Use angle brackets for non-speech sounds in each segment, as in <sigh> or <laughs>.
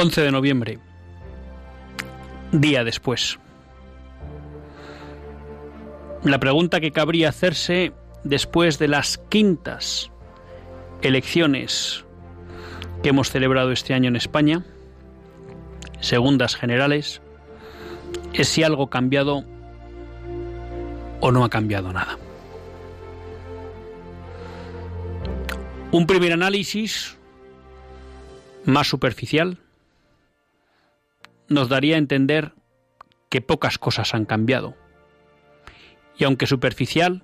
11 de noviembre, día después. La pregunta que cabría hacerse después de las quintas elecciones que hemos celebrado este año en España, segundas generales, es si algo ha cambiado o no ha cambiado nada. Un primer análisis más superficial nos daría a entender que pocas cosas han cambiado. Y aunque superficial,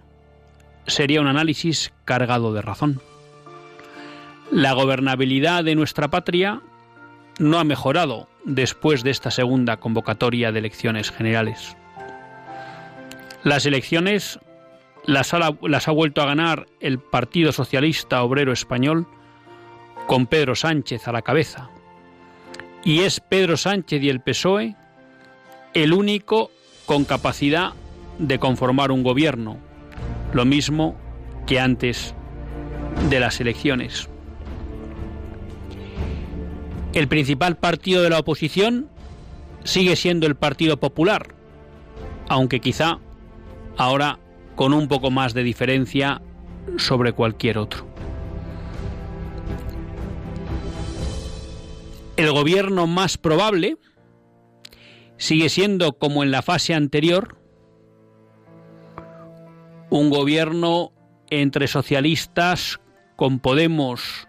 sería un análisis cargado de razón. La gobernabilidad de nuestra patria no ha mejorado después de esta segunda convocatoria de elecciones generales. Las elecciones las ha, vuelto a ganar el Partido Socialista Obrero Español con Pedro Sánchez a la cabeza, y es Pedro Sánchez y el PSOE el único con capacidad de conformar un gobierno, lo mismo que antes de las elecciones. El principal partido de la oposición sigue siendo el Partido Popular, aunque quizá ahora con un poco más de diferencia sobre cualquier otro. El gobierno más probable sigue siendo, como en la fase anterior, un gobierno entre socialistas con Podemos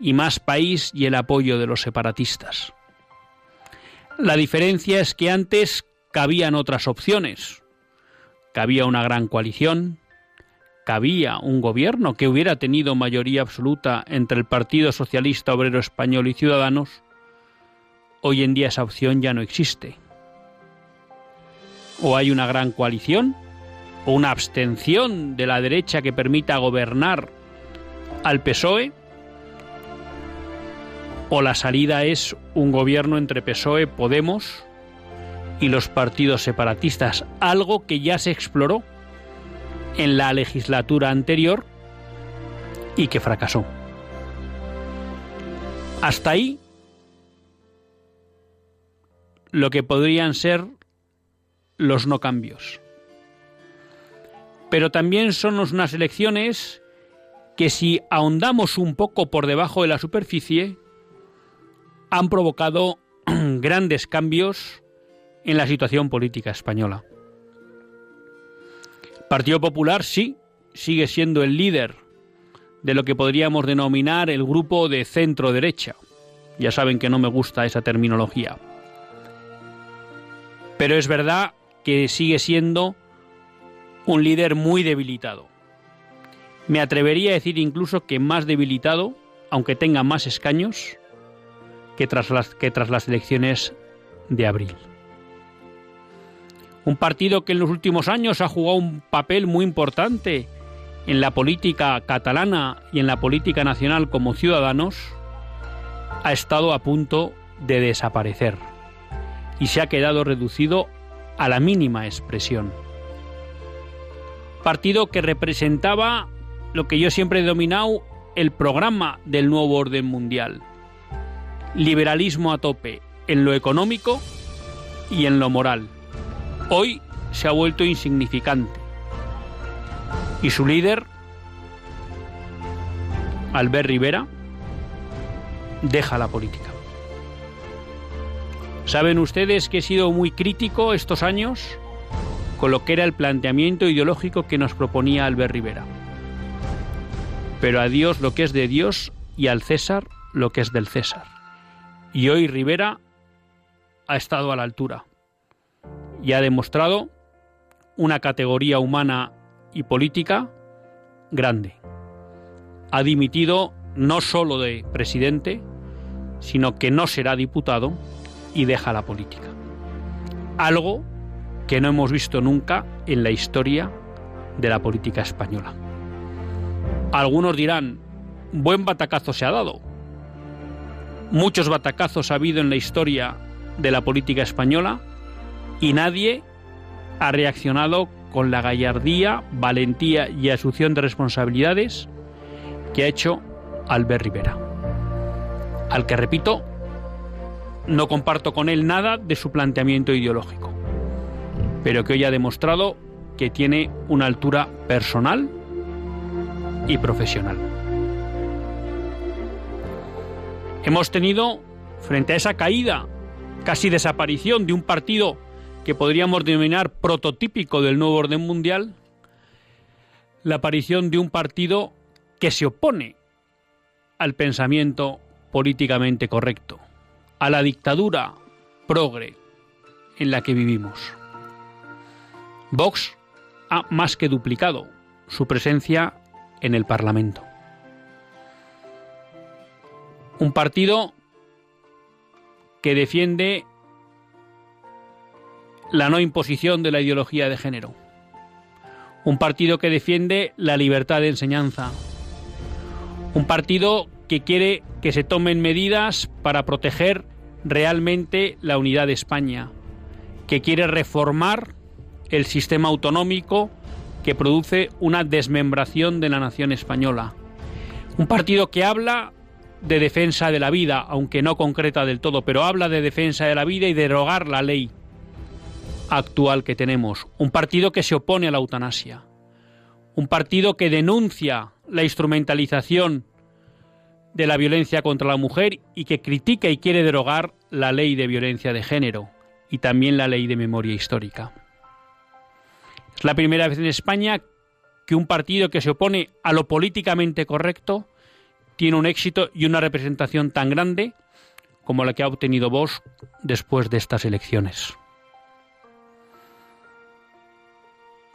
y más país y el apoyo de los separatistas. La diferencia es que antes cabían otras opciones. Cabía una gran coalición, cabía un gobierno que hubiera tenido mayoría absoluta entre el Partido Socialista Obrero Español y Ciudadanos, Hoy en día esa opción ya no existe. O hay una gran coalición, o una abstención de la derecha que permita gobernar al PSOE, o la salida es un gobierno entre PSOE, Podemos y los partidos separatistas, algo que ya se exploró en la legislatura anterior y que fracasó. Hasta ahí lo que podrían ser los no cambios. Pero también son unas elecciones que si ahondamos un poco por debajo de la superficie, han provocado <clears throat> grandes cambios en la situación política española. Partido Popular sí, sigue siendo el líder de lo que podríamos denominar el grupo de centro derecha. Ya saben que no me gusta esa terminología. Pero es verdad que sigue siendo un líder muy debilitado. Me atrevería a decir incluso que más debilitado, aunque tenga más escaños, que tras las, que tras las elecciones de abril. Un partido que en los últimos años ha jugado un papel muy importante en la política catalana y en la política nacional como ciudadanos, ha estado a punto de desaparecer y se ha quedado reducido a la mínima expresión. Partido que representaba lo que yo siempre he dominado el programa del nuevo orden mundial. Liberalismo a tope en lo económico y en lo moral. Hoy se ha vuelto insignificante. Y su líder, Albert Rivera, deja la política. Saben ustedes que he sido muy crítico estos años con lo que era el planteamiento ideológico que nos proponía Albert Rivera. Pero a Dios lo que es de Dios y al César lo que es del César. Y hoy Rivera ha estado a la altura y ha demostrado una categoría humana y política grande. Ha dimitido no solo de presidente, sino que no será diputado y deja la política. Algo que no hemos visto nunca en la historia de la política española. Algunos dirán, buen batacazo se ha dado. Muchos batacazos ha habido en la historia de la política española y nadie ha reaccionado con la gallardía, valentía y asunción de responsabilidades que ha hecho Albert Rivera, al que repito, no comparto con él nada de su planteamiento ideológico, pero que hoy ha demostrado que tiene una altura personal y profesional. Hemos tenido, frente a esa caída, casi desaparición de un partido que podríamos denominar prototípico del nuevo orden mundial, la aparición de un partido que se opone al pensamiento políticamente correcto, a la dictadura progre en la que vivimos. Vox ha más que duplicado su presencia en el Parlamento. Un partido que defiende la no imposición de la ideología de género. Un partido que defiende la libertad de enseñanza. Un partido que quiere que se tomen medidas para proteger realmente la unidad de España. Que quiere reformar el sistema autonómico que produce una desmembración de la nación española. Un partido que habla de defensa de la vida, aunque no concreta del todo, pero habla de defensa de la vida y derogar la ley actual que tenemos. Un partido que se opone a la eutanasia. Un partido que denuncia la instrumentalización de la violencia contra la mujer y que critica y quiere derogar la ley de violencia de género y también la ley de memoria histórica. Es la primera vez en España que un partido que se opone a lo políticamente correcto tiene un éxito y una representación tan grande como la que ha obtenido Vox después de estas elecciones.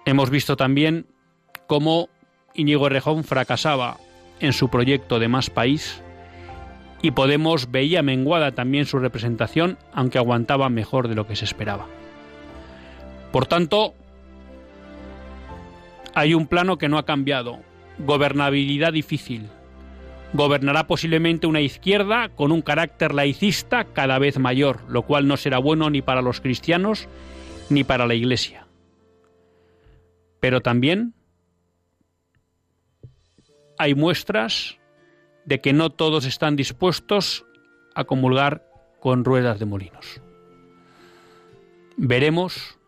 Hemos visto también cómo Íñigo Errejón fracasaba en su proyecto de Más País y Podemos veía menguada también su representación, aunque aguantaba mejor de lo que se esperaba. Por tanto, hay un plano que no ha cambiado, gobernabilidad difícil. Gobernará posiblemente una izquierda con un carácter laicista cada vez mayor, lo cual no será bueno ni para los cristianos ni para la Iglesia. Pero también hay muestras de que no todos están dispuestos a comulgar con ruedas de molinos. Veremos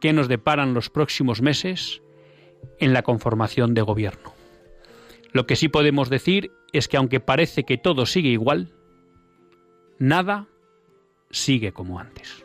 qué nos deparan los próximos meses en la conformación de gobierno. Lo que sí podemos decir es que aunque parece que todo sigue igual, nada sigue como antes.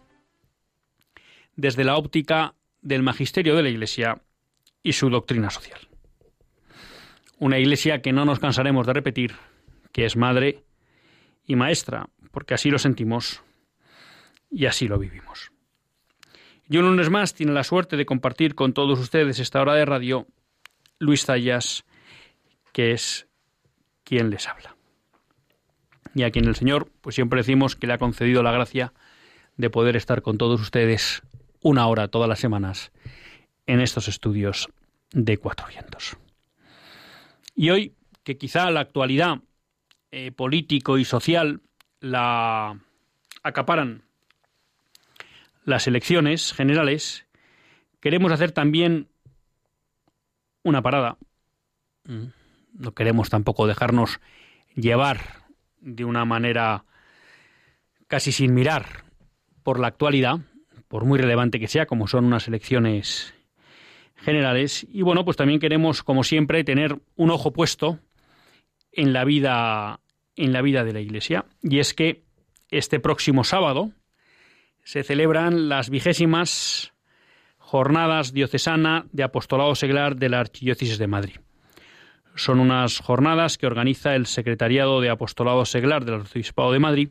desde la óptica del magisterio de la Iglesia y su doctrina social. Una Iglesia que no nos cansaremos de repetir, que es madre y maestra, porque así lo sentimos y así lo vivimos. Y un lunes más tiene la suerte de compartir con todos ustedes esta hora de radio Luis Zayas, que es quien les habla. Y a quien el Señor, pues siempre decimos que le ha concedido la gracia de poder estar con todos ustedes una hora todas las semanas en estos estudios de Cuatro Vientos. Y hoy, que quizá la actualidad eh, político y social la acaparan las elecciones generales, queremos hacer también una parada. Mm, no queremos tampoco dejarnos llevar de una manera casi sin mirar por la actualidad, por muy relevante que sea, como son unas elecciones generales. Y bueno, pues también queremos, como siempre, tener un ojo puesto en la vida, en la vida de la Iglesia. Y es que este próximo sábado se celebran las vigésimas jornadas diocesana de apostolado seglar de la Archidiócesis de Madrid. Son unas jornadas que organiza el Secretariado de Apostolado Seglar del Arzobispado de Madrid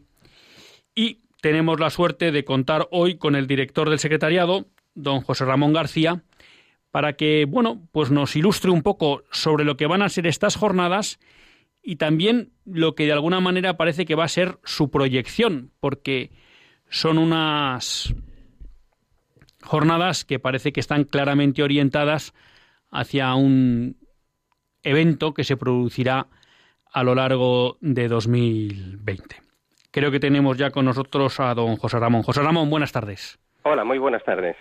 y tenemos la suerte de contar hoy con el director del secretariado, don José Ramón García, para que, bueno, pues nos ilustre un poco sobre lo que van a ser estas jornadas y también lo que de alguna manera parece que va a ser su proyección, porque son unas jornadas que parece que están claramente orientadas hacia un evento que se producirá a lo largo de 2020. Creo que tenemos ya con nosotros a don José Ramón. José Ramón, buenas tardes. Hola, muy buenas tardes.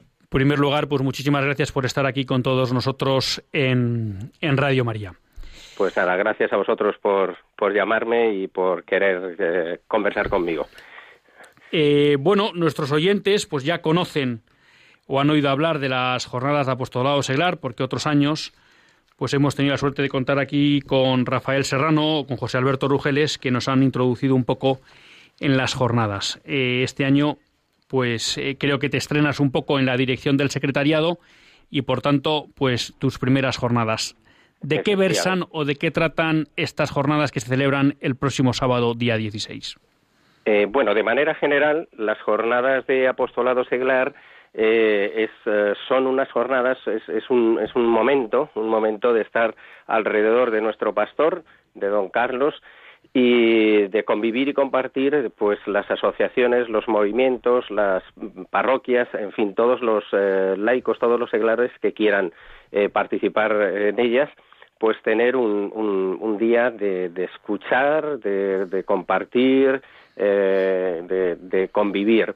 En primer lugar, pues muchísimas gracias por estar aquí con todos nosotros en, Radio María. Pues nada, gracias a vosotros por, por llamarme y por querer eh, conversar conmigo. Eh, bueno, nuestros oyentes pues ya conocen o han oído hablar de las jornadas de apostolado seglar, porque otros años pues hemos tenido la suerte de contar aquí con Rafael Serrano, con José Alberto Rugeles, que nos han introducido un poco en las jornadas. Eh, este año, pues eh, creo que te estrenas un poco en la dirección del secretariado y, por tanto, pues tus primeras jornadas. ¿De qué versan o de qué tratan estas jornadas que se celebran el próximo sábado, día 16? Eh, bueno, de manera general, las jornadas de apostolado seglar eh, eh, son unas jornadas, es, un, es un momento, un momento de estar alrededor de nuestro pastor, de don Carlos, y de convivir y compartir pues las asociaciones, los movimientos, las parroquias, en fin, todos los eh, laicos, todos los seglares que quieran participar en ellas, pues tener un, un, día de, escuchar, de, compartir, de convivir.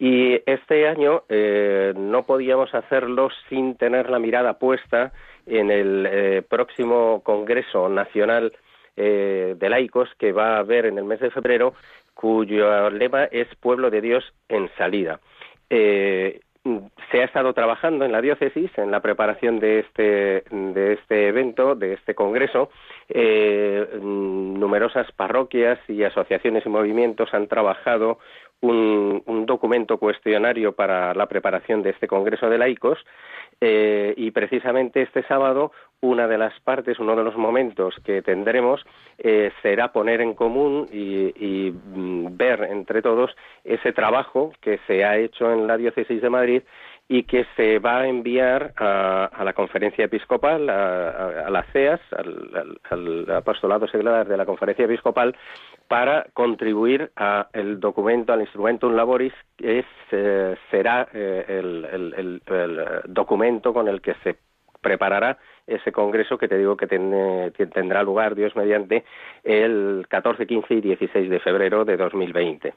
Y este año eh, no podíamos hacerlo sin tener la mirada puesta en el eh, próximo Congreso Nacional eh, de Laicos que va a haber en el mes de febrero, cuyo lema es Pueblo de Dios en salida. se ha estado trabajando en la diócesis en la preparación de este, de este evento, de este congreso. numerosas parroquias y asociaciones y movimientos han trabajado un, documento cuestionario para la preparación de este Congreso de Laicos eh, y precisamente este sábado una de las partes, uno de los momentos que tendremos eh, será poner en común y, mm, ver entre todos ese trabajo que se ha hecho en la Diócesis de Madrid y que se va a enviar a, la conferencia episcopal, a, las CEAS, al, apostolado seglar de la conferencia episcopal, para contribuir al documento, al instrumentum laboris, que eh, será eh, el, documento con el que se preparará ese congreso que te digo que tendrá lugar, Dios mediante, el 14, 15 y 16 de febrero de 2020.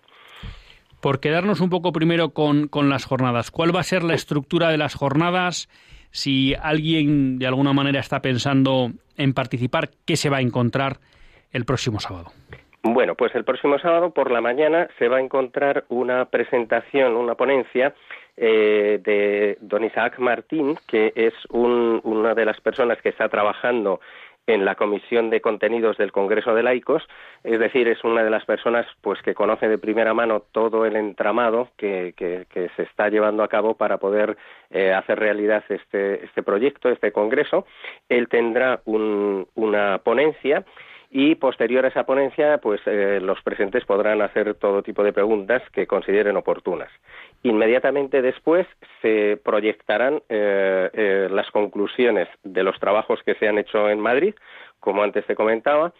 por quedarnos un poco primero con, con las jornadas. ¿Cuál va a ser la estructura de las jornadas? Si alguien de alguna manera está pensando en participar, ¿qué se va a encontrar el próximo sábado? Bueno, pues el próximo sábado por la mañana se va a encontrar una presentación, una ponencia eh, de don Isaac Martín, que es una de las personas que está trabajando en la Comisión de Contenidos del Congreso de Laicos, es decir, es una de las personas pues que conoce de primera mano todo el entramado que, se está llevando a cabo para poder eh, hacer realidad este, este proyecto, este congreso. Él tendrá una ponencia y posterior a esa ponencia, pues eh, los presentes podrán hacer todo tipo de preguntas que consideren oportunas. Inmediatamente después se proyectarán eh, eh, las conclusiones de los trabajos que se han hecho en Madrid, como antes te comentaba,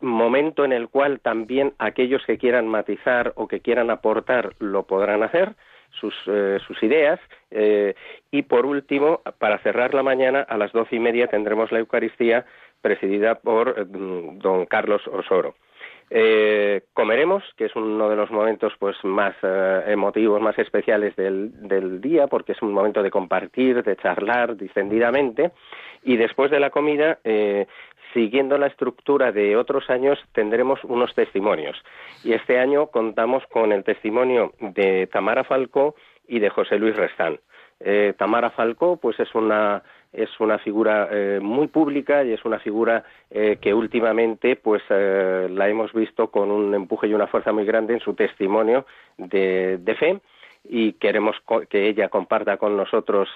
momento en el cual también aquellos que quieran matizar o que quieran aportar lo podrán hacer. Sus, sus, ideas. y por último, para cerrar la mañana, a las doce y media tendremos la Eucaristía presidida por eh, don Carlos Osoro. Eh, comeremos, que es uno de los momentos pues más eh, emotivos, más especiales del, del, día, porque es un momento de compartir, de charlar distendidamente, y después de la comida, siguiendo la estructura de otros años, tendremos unos testimonios. Y este año contamos con el testimonio de Tamara Falcó y de José Luis Restán. Tamara Falcó, pues es una es una figura eh, muy pública y es una figura eh, que últimamente pues eh, la hemos visto con un empuje y una fuerza muy grande en su testimonio de, fe y queremos que ella comparta con nosotros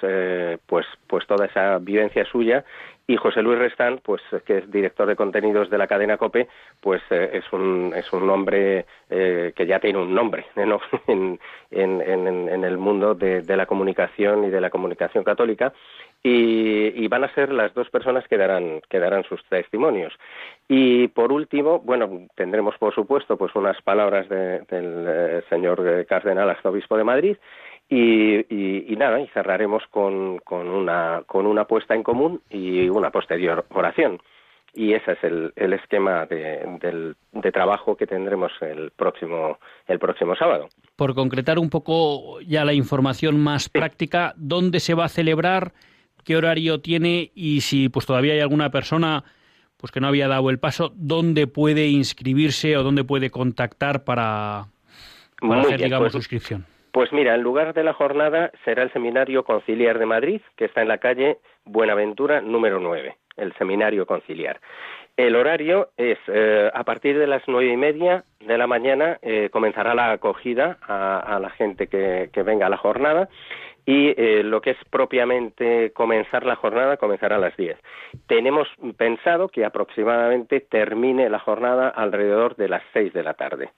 pues pues toda esa vivencia suya. Y José Luis Restán pues que es director de contenidos de la cadena Cope pues es un es un hombre que ya tiene un nombre <laughs> en, en, en, el mundo de la comunicación y de la comunicación católica y, van a ser las dos personas que darán, que darán sus testimonios. Y por último, bueno, tendremos por supuesto pues unas palabras del eh, señor eh, cardenal arzobispo de Madrid y, nada, y cerraremos con, con, una, con una puesta en común y una posterior oración. Y ese es el, el esquema de, de trabajo que tendremos el próximo, el próximo sábado. Por concretar un poco ya la información más práctica, ¿dónde se va a celebrar? Qué horario tiene y si pues todavía hay alguna persona pues que no había dado el paso, dónde puede inscribirse o dónde puede contactar para, hacer, digamos, pues, suscripción. Pues mira, en lugar de la jornada será el Seminario Conciliar de Madrid, que está en la calle Buenaventura número 9, el Seminario Conciliar. El horario es eh, a partir de las nueve y media de la mañana eh, comenzará la acogida a, la gente que, que, venga a la jornada y eh, lo que es propiamente comenzar la jornada comenzará a las 10. Tenemos pensado que aproximadamente termine la jornada alrededor de las 6 de la tarde.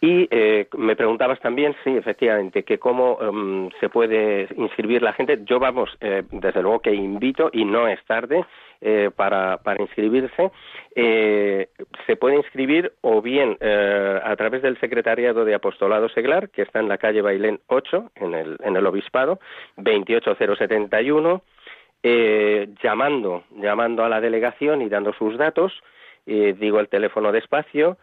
Y eh, me preguntabas también, sí, efectivamente, que cómo em, se puede inscribir la gente. Yo, vamos, eh, desde luego que invito, y no es tarde, eh, para, para inscribirse. Eh, se puede inscribir o bien eh, a través del Secretariado de Apostolado Seglar, que está en la calle Bailén 8, en el, en el Obispado, 28071, llamando, llamando a la delegación y dando sus datos. digo el teléfono de espacio,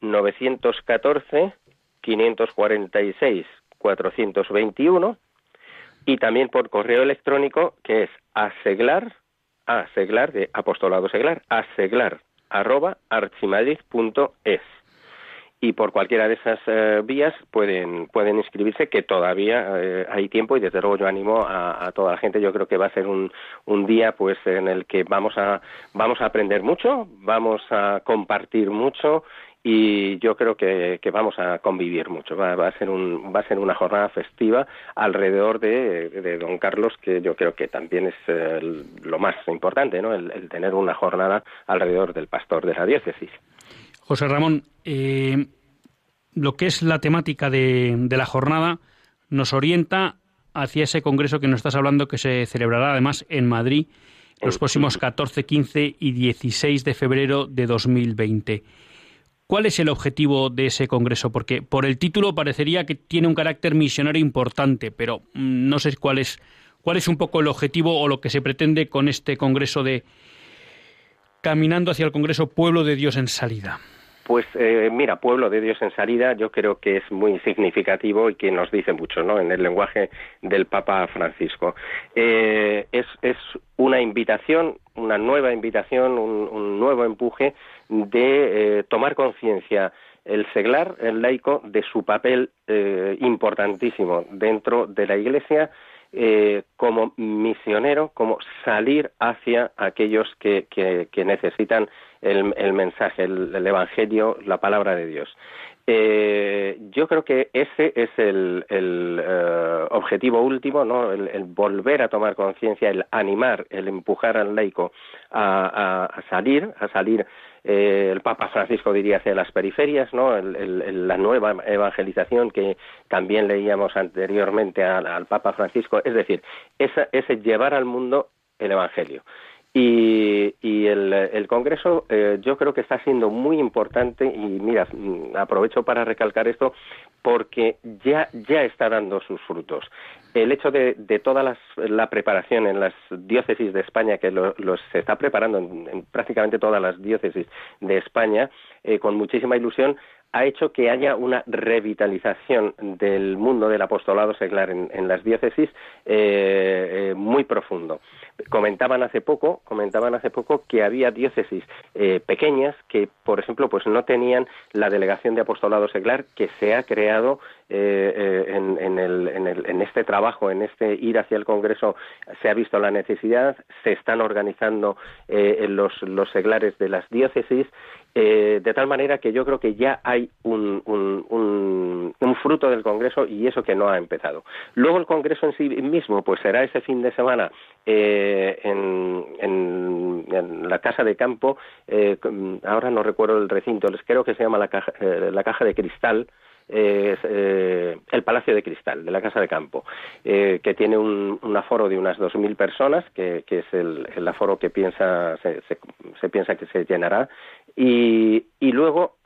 914 546 421 y también por correo electrónico que es aseglar a seglar de apostolado seglar a seglar arroba archimadrid.es y por cualquiera de esas eh, vías pueden pueden inscribirse que todavía eh, hay tiempo y desde luego yo animo a, a, toda la gente. Yo creo que va a ser un, un día pues en el que vamos a vamos a aprender mucho vamos a compartir mucho y yo creo que, vamos a convivir mucho. Va, a ser un, va a ser una jornada festiva alrededor de, don Carlos, que yo creo que también es lo más importante, ¿no? El, tener una jornada alrededor del pastor de la diócesis. José Ramón, eh, lo que es la temática de, de la jornada nos orienta hacia ese congreso que nos estás hablando que se celebrará además en Madrid los próximos 14, 15 y 16 de febrero de 2020. ¿Cuál es el objetivo de ese congreso? Porque por el título parecería que tiene un carácter misionario importante, pero mm, no sé cuál es, cuál es un poco el objetivo o lo que se pretende con este congreso de Caminando hacia el Congreso Pueblo de Dios en Salida. Pues eh, mira, Pueblo de Dios en salida yo creo que es muy significativo y que nos dice mucho ¿no? en el lenguaje del Papa Francisco. Eh, es, una invitación, una nueva invitación, un, nuevo empuje de eh, tomar conciencia el seglar, el laico, de su papel importantísimo dentro de la Iglesia eh, como misionero, como salir hacia aquellos que, que, necesitan el, el mensaje, el, Evangelio, la palabra de Dios. Eh, yo creo que ese es el, el eh, objetivo último, ¿no? El, volver a tomar conciencia, el animar, el empujar al laico a, a salir, a salir eh, el Papa Francisco diría hacia las periferias, ¿no? la nueva evangelización que también leíamos anteriormente al, Papa Francisco, es decir, esa, ese llevar al mundo el Evangelio. Y, el, Congreso eh, yo creo que está siendo muy importante y mira, mm, aprovecho para recalcar esto porque ya, ya está dando sus frutos. El hecho de, de toda la preparación en las diócesis de España, que lo, se está preparando en, prácticamente todas las diócesis de España, eh, con muchísima ilusión, ha hecho que haya una revitalización del mundo del apostolado seglar en, las diócesis eh, eh, muy profundo. Comentaban hace poco, comentaban hace poco que había diócesis eh, pequeñas que, por ejemplo, pues no tenían la delegación de apostolado seglar que se ha creado en, en, este trabajo, en este ir hacia el Congreso, se ha visto la necesidad, se están organizando los seglares de las diócesis eh, de tal manera que yo creo que ya hay un, fruto del Congreso y eso que no ha empezado. Luego el Congreso en sí mismo, pues será ese fin de semana eh, en, la Casa de Campo, eh, ahora no recuerdo el recinto, les creo que se llama la Caja, la caja de Cristal, eh, el Palacio de Cristal de la Casa de Campo, eh, que tiene un, aforo de unas 2.000 personas, que, es el, aforo que piensa, se, se, piensa que se llenará, y, y luego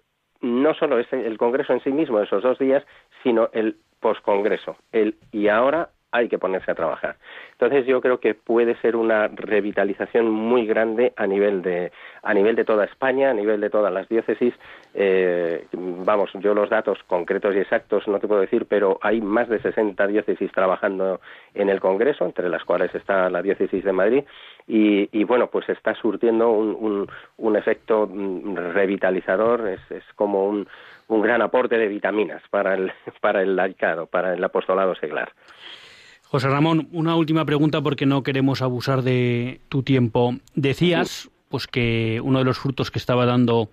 no solo es el Congreso en sí mismo, esos dos días, sino el poscongreso, el y ahora hay que ponerse a trabajar. Entonces yo creo que puede ser una revitalización muy grande a nivel de a nivel de toda España, a nivel de todas las diócesis. Eh, vamos, yo los datos concretos y exactos no te puedo decir, pero hay más de 60 diócesis trabajando en el Congreso, entre las cuales está la diócesis de Madrid, y, bueno, pues está surtiendo un, un, efecto mm, revitalizador, es, es como un, un gran aporte de vitaminas para el, <laughs> para el laicado, para el apostolado seglar. José Ramón, una última pregunta porque no queremos abusar de tu tiempo. Decías pues que uno de los frutos que estaba dando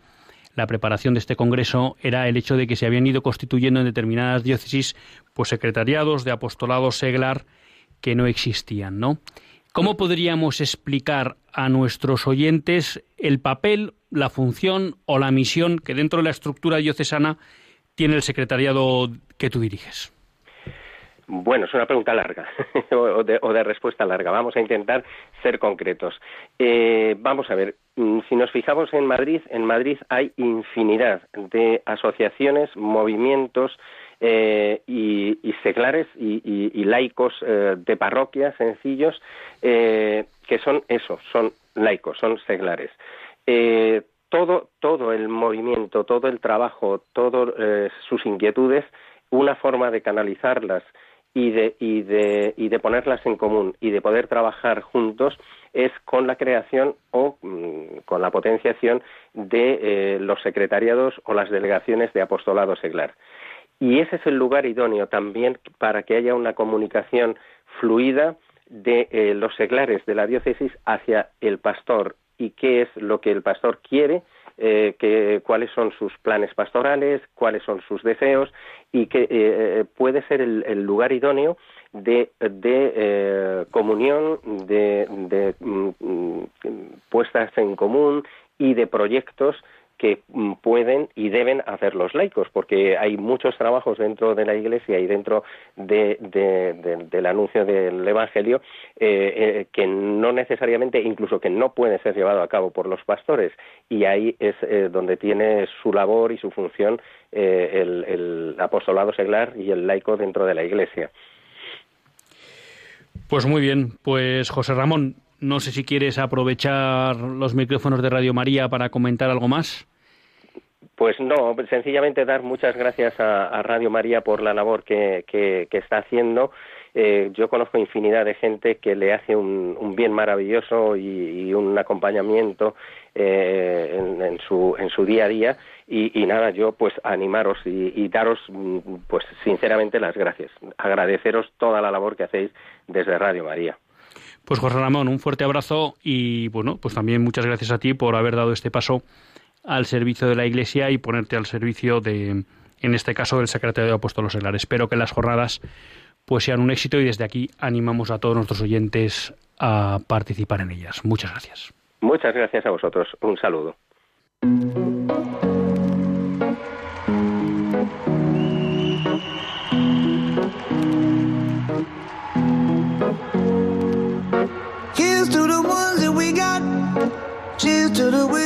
la preparación de este congreso era el hecho de que se habían ido constituyendo en determinadas diócesis pues secretariados de apostolado seglar que no existían, ¿no? ¿Cómo podríamos explicar a nuestros oyentes el papel, la función o la misión que dentro de la estructura diocesana tiene el secretariado que tú diriges? Bueno, es una pregunta larga <laughs> o, de, respuesta larga. Vamos a intentar ser concretos. Eh, vamos a ver, mm, si nos fijamos en Madrid, en Madrid hay infinidad de asociaciones, movimientos eh, y, seglares y, laicos eh, de parroquias sencillos que son eso, son laicos, son seglares. todo, todo el movimiento, todo el trabajo, todas sus inquietudes, una forma de canalizarlas y de, y, de, y de ponerlas en común y de poder trabajar juntos es con la creación o mm, con la potenciación de eh, los secretariados o las delegaciones de apostolado seglar. Y ese es el lugar idóneo también para que haya una comunicación fluida de eh, los seglares de la diócesis hacia el pastor y qué es lo que el pastor quiere eh, cuáles son sus planes pastorales, cuáles son sus deseos y que eh, eh, puede ser el, lugar idóneo de, de comunión, de, de mm, mm, puestas en común y de proyectos que mm, pueden y deben hacer los laicos, porque hay muchos trabajos dentro de la Iglesia y dentro de, del anuncio del Evangelio eh, eh, que no necesariamente, incluso que no puede ser llevado a cabo por los pastores, y ahí es eh, donde tiene su labor y su función el, el apostolado seglar y el laico dentro de la Iglesia. Pues muy bien, pues José Ramón, no sé si quieres aprovechar los micrófonos de Radio María para comentar algo más. Pues no, sencillamente dar muchas gracias a, Radio María por la labor que, que, está haciendo. Eh, yo conozco infinidad de gente que le hace un, bien maravilloso y, un acompañamiento eh, en, su, en su día a día. Y, nada, yo pues animaros y, y, daros pues sinceramente las gracias. Agradeceros toda la labor que hacéis desde Radio María. Pues José Ramón, un fuerte abrazo y bueno, pues también muchas gracias a ti por haber dado este paso al servicio de la Iglesia y ponerte al servicio de, en este caso, del secretario de Apóstolos Seglar. Espero que las jornadas pues sean un éxito y desde aquí animamos a todos nuestros oyentes a participar en ellas. Muchas gracias. Muchas gracias a vosotros. Un saludo.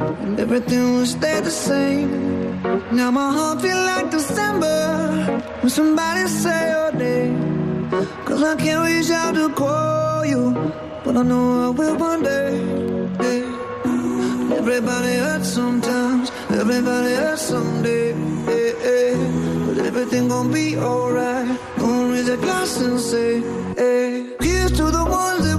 and everything will stay the same. Now my heart feel like December when somebody say your name. Cause I can't reach out to call you, but I know I will one day. Everybody hurts sometimes, everybody hurts someday. Yeah, yeah. But everything gon' be alright. Gonna raise a glass and say, hey. Here's to the ones that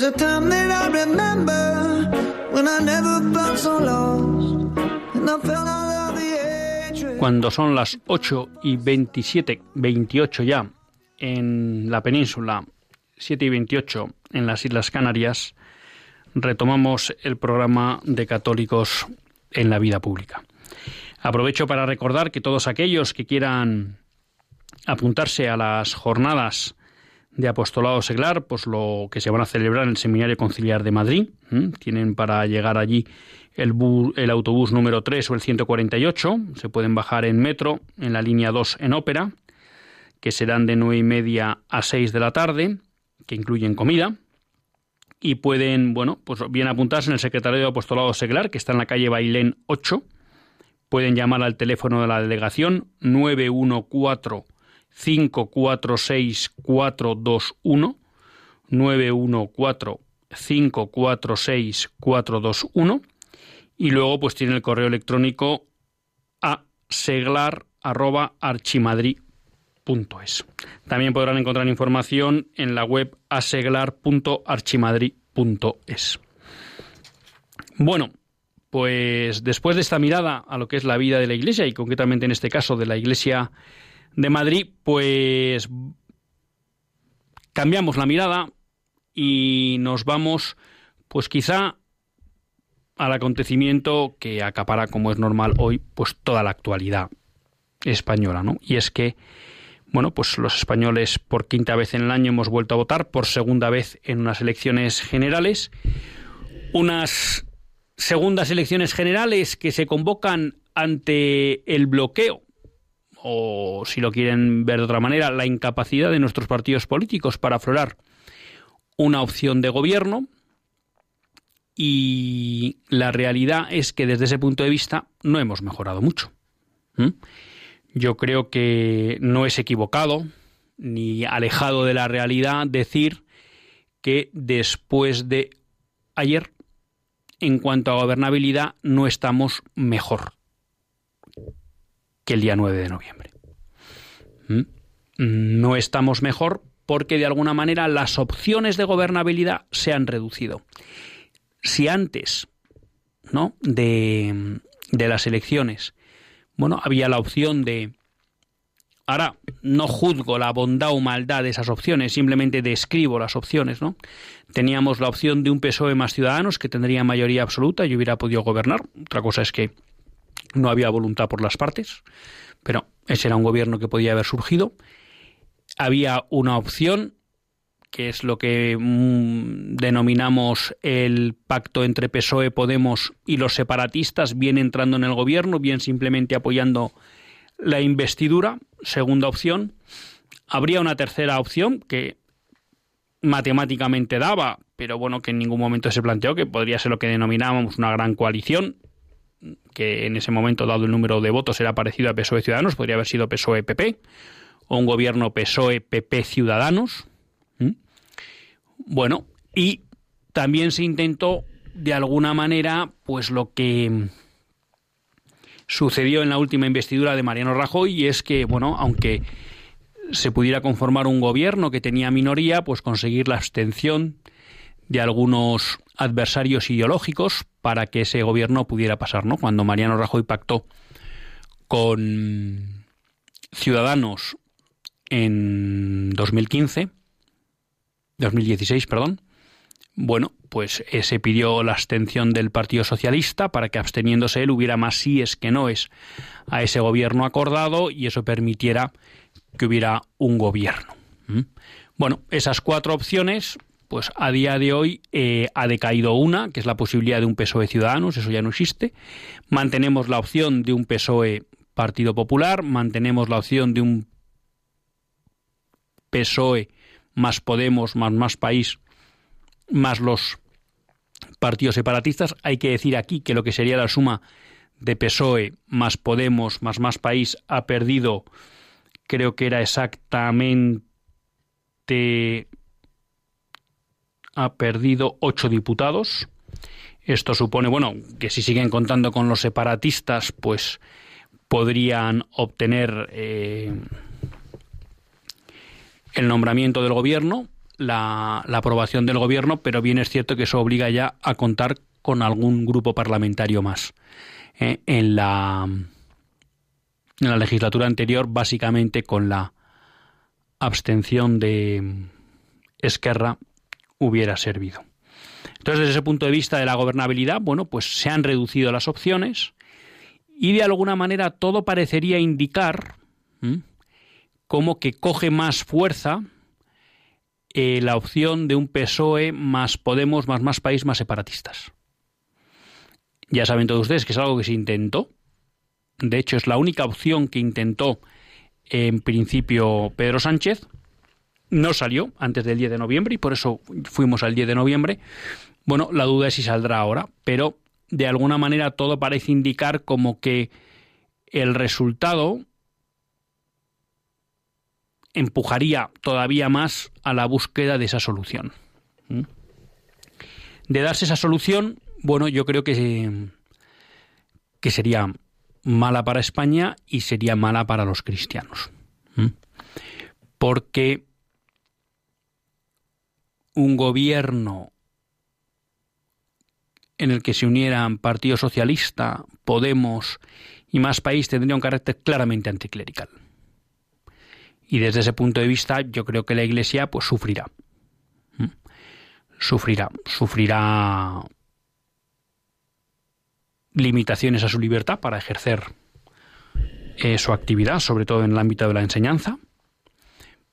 your. Cuando son las 8 y 27, 28 ya en la península, 7 y 28 en las Islas Canarias, retomamos el programa de católicos en la vida pública. Aprovecho para recordar que todos aquellos que quieran apuntarse a las jornadas de apostolado seglar, pues lo que se van a celebrar en el Seminario Conciliar de Madrid. Tienen para llegar allí el, el autobús número 3 o el 148. Se pueden bajar en metro, en la línea 2 en ópera, que serán de nueve y media a 6 de la tarde, que incluyen comida. Y pueden, bueno, pues bien apuntarse en el Secretario de Apostolado Seglar, que está en la calle Bailén 8. Pueden llamar al teléfono de la delegación 914 546 421 914 546 421 y luego pues tiene el correo electrónico a seglar También podrán encontrar información en la web aseglar.archimadri.es. Bueno, pues después de esta mirada a lo que es la vida de la Iglesia y concretamente en este caso de la Iglesia de Madrid, pues cambiamos la mirada y nos vamos, pues quizá al acontecimiento que acapara, como es normal hoy, pues toda la actualidad española, ¿no? Y es que, bueno, pues los españoles por quinta vez en el año hemos vuelto a votar, por segunda vez en unas elecciones generales, unas segundas elecciones generales que se convocan ante el bloqueo o si lo quieren ver de otra manera, la incapacidad de nuestros partidos políticos para aflorar una opción de gobierno. Y la realidad es que desde ese punto de vista no hemos mejorado mucho. Yo creo que no es equivocado ni alejado de la realidad decir que después de ayer, en cuanto a gobernabilidad, no estamos mejor que el día 9 de noviembre. ¿Mm? No estamos mejor porque de alguna manera las opciones de gobernabilidad se han reducido. Si antes ¿no? de, de las elecciones bueno, había la opción de Ahora, no juzgo la bondad o maldad de esas opciones, simplemente describo las opciones, ¿no? Teníamos la opción de un PSOE más ciudadanos que tendría mayoría absoluta y hubiera podido gobernar. Otra cosa es que no había voluntad por las partes, pero ese era un gobierno que podía haber surgido. Había una opción que es lo que mm, denominamos el pacto entre PSOE, Podemos y los separatistas, bien entrando en el gobierno, bien simplemente apoyando la investidura, segunda opción. Habría una tercera opción que matemáticamente daba, pero bueno, que en ningún momento se planteó, que podría ser lo que denominábamos una gran coalición, que en ese momento, dado el número de votos, era parecido a PSOE Ciudadanos, podría haber sido PSOE-PP, o un gobierno PSOE-PP Ciudadanos. Bueno, y también se intentó, de alguna manera, pues lo que sucedió en la última investidura de Mariano Rajoy y es que, bueno, aunque se pudiera conformar un gobierno que tenía minoría, pues conseguir la abstención de algunos adversarios ideológicos para que ese gobierno pudiera pasar, ¿no? Cuando Mariano Rajoy pactó con Ciudadanos en 2015, 2016, perdón, bueno, pues se pidió la abstención del Partido Socialista para que absteniéndose él hubiera más síes que noes a ese gobierno acordado y eso permitiera que hubiera un gobierno. Bueno, esas cuatro opciones, pues a día de hoy eh, ha decaído una, que es la posibilidad de un PSOE Ciudadanos, eso ya no existe. Mantenemos la opción de un PSOE Partido Popular, mantenemos la opción de un PSOE más Podemos, más Más País, más los partidos separatistas. Hay que decir aquí que lo que sería la suma de PSOE más Podemos más Más País ha perdido, creo que era exactamente, ha perdido ocho diputados. Esto supone, bueno, que si siguen contando con los separatistas, pues podrían obtener eh, el nombramiento del gobierno, la, aprobación del gobierno, pero bien es cierto que eso obliga ya a contar con algún grupo parlamentario más. ¿eh? en, la, en la legislatura anterior, básicamente con la abstención de Esquerra, hubiera servido. Entonces, desde ese punto de vista de la gobernabilidad, bueno, pues se han reducido las opciones y de alguna manera todo parecería indicar como que coge más fuerza eh, la opción de un PSOE más Podemos, más más país, más separatistas. Ya saben todos ustedes que es algo que se intentó. De hecho, es la única opción que intentó en principio Pedro Sánchez. No salió antes del 10 de noviembre y por eso fuimos al 10 de noviembre. Bueno, la duda es si saldrá ahora, pero de alguna manera todo parece indicar como que el resultado empujaría todavía más a la búsqueda de esa solución. ¿Mm? De darse esa solución, bueno, yo creo que, que sería mala para España y sería mala para los cristianos. ¿Mm? Porque un gobierno en el que se unieran Partido Socialista, Podemos y Más País tendría un carácter claramente anticlerical. Y desde ese punto de vista, yo creo que la Iglesia pues sufrirá. ¿Mm? Sufrirá, sufrirá limitaciones a su libertad para ejercer eh, su actividad, sobre todo en el ámbito de la enseñanza,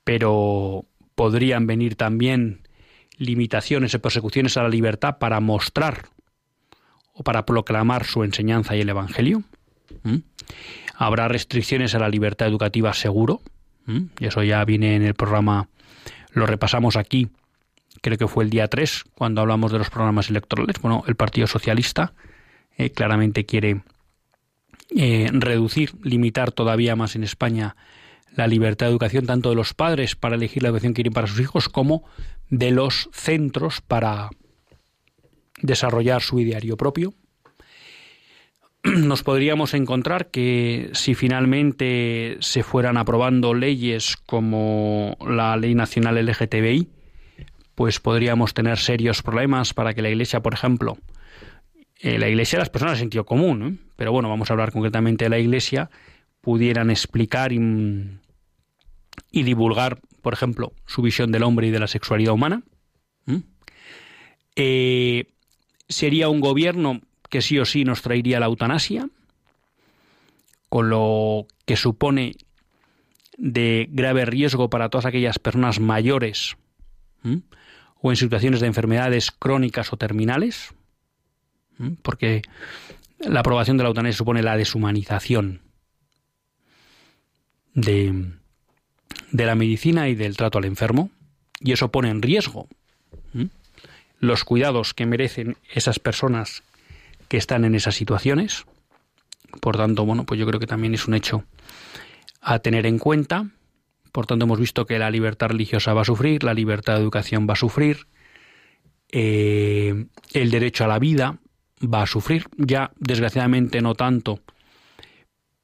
pero podrían venir también limitaciones y persecuciones a la libertad para mostrar o para proclamar su enseñanza y el Evangelio. Habrá restricciones a la libertad educativa seguro, eso ya viene en el programa, lo repasamos aquí, creo que fue el día 3, cuando hablamos de los programas electorales. Bueno, el Partido Socialista eh, claramente quiere eh, reducir, limitar todavía más en España la libertad de educación, tanto de los padres para elegir la educación que quieren para sus hijos, como de los centros para desarrollar su ideario propio. nos podríamos encontrar que si finalmente se fueran aprobando leyes como la Ley Nacional LGTBI, pues podríamos tener serios problemas para que la Iglesia, por ejemplo, eh, la Iglesia las personas de sentido común, pero bueno, vamos a hablar concretamente de la Iglesia, pudieran explicar y divulgar, por ejemplo, su visión del hombre y de la sexualidad humana. Eh, sería un gobierno que sí o sí nos traería la eutanasia, con lo que supone de grave riesgo para todas aquellas personas mayores o en situaciones de enfermedades crónicas o terminales, porque la aprobación de la eutanasia supone la deshumanización de, de la medicina y del trato al enfermo, y eso pone en riesgo los cuidados que merecen esas personas que están en esas situaciones. Por tanto, bueno, pues yo creo que también es un hecho a tener en cuenta. Por tanto, hemos visto que la libertad religiosa va a sufrir, la libertad de educación va a sufrir, eh, el derecho a la vida va a sufrir. Ya, desgraciadamente, no tanto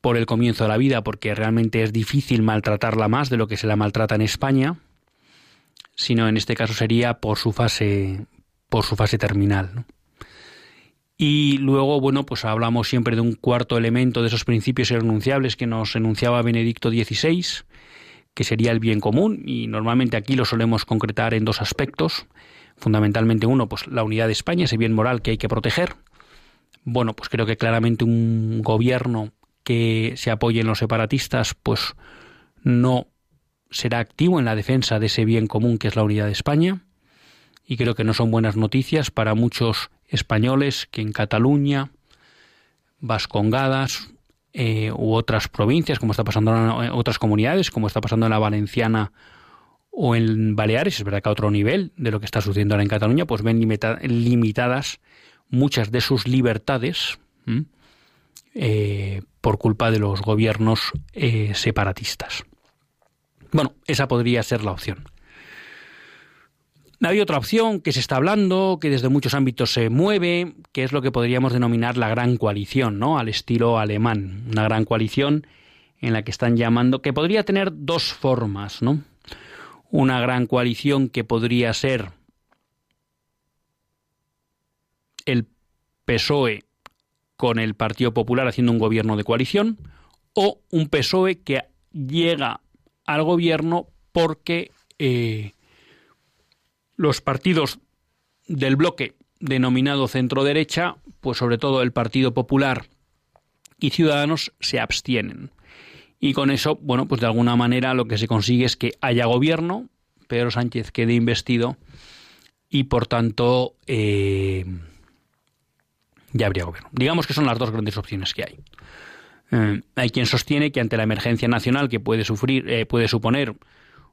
por el comienzo de la vida, porque realmente es difícil maltratarla más de lo que se la maltrata en España, sino en este caso sería por su fase, por su fase terminal. Y luego, bueno, pues hablamos siempre de un cuarto elemento de esos principios irrenunciables que nos enunciaba Benedicto XVI, que sería el bien común, y normalmente aquí lo solemos concretar en dos aspectos. Fundamentalmente uno, pues la unidad de España, ese bien moral que hay que proteger. Bueno, pues creo que claramente un gobierno que se apoye en los separatistas, pues no será activo en la defensa de ese bien común que es la unidad de España. Y creo que no son buenas noticias para muchos españoles que en Cataluña, Vascongadas eh, u otras provincias, como está pasando en otras comunidades, como está pasando en la Valenciana o en Baleares, es verdad que a otro nivel de lo que está sucediendo ahora en Cataluña, pues ven limitadas muchas de sus libertades eh, por culpa de los gobiernos eh, separatistas. Bueno, esa podría ser la opción. Hay otra opción que se está hablando, que desde muchos ámbitos se mueve, que es lo que podríamos denominar la gran coalición, ¿no? Al estilo alemán. Una gran coalición en la que están llamando, que podría tener dos formas, ¿no? Una gran coalición que podría ser el PSOE con el Partido Popular haciendo un gobierno de coalición, o un PSOE que llega al gobierno porque eh, los partidos del bloque denominado centro derecha, pues sobre todo el Partido Popular y Ciudadanos se abstienen. Y con eso, bueno, pues de alguna manera lo que se consigue es que haya gobierno, Pedro Sánchez quede investido y por tanto eh, ya habría gobierno. Digamos que son las dos grandes opciones que hay. Eh, hay quien sostiene que ante la emergencia nacional que puede sufrir, eh, puede suponer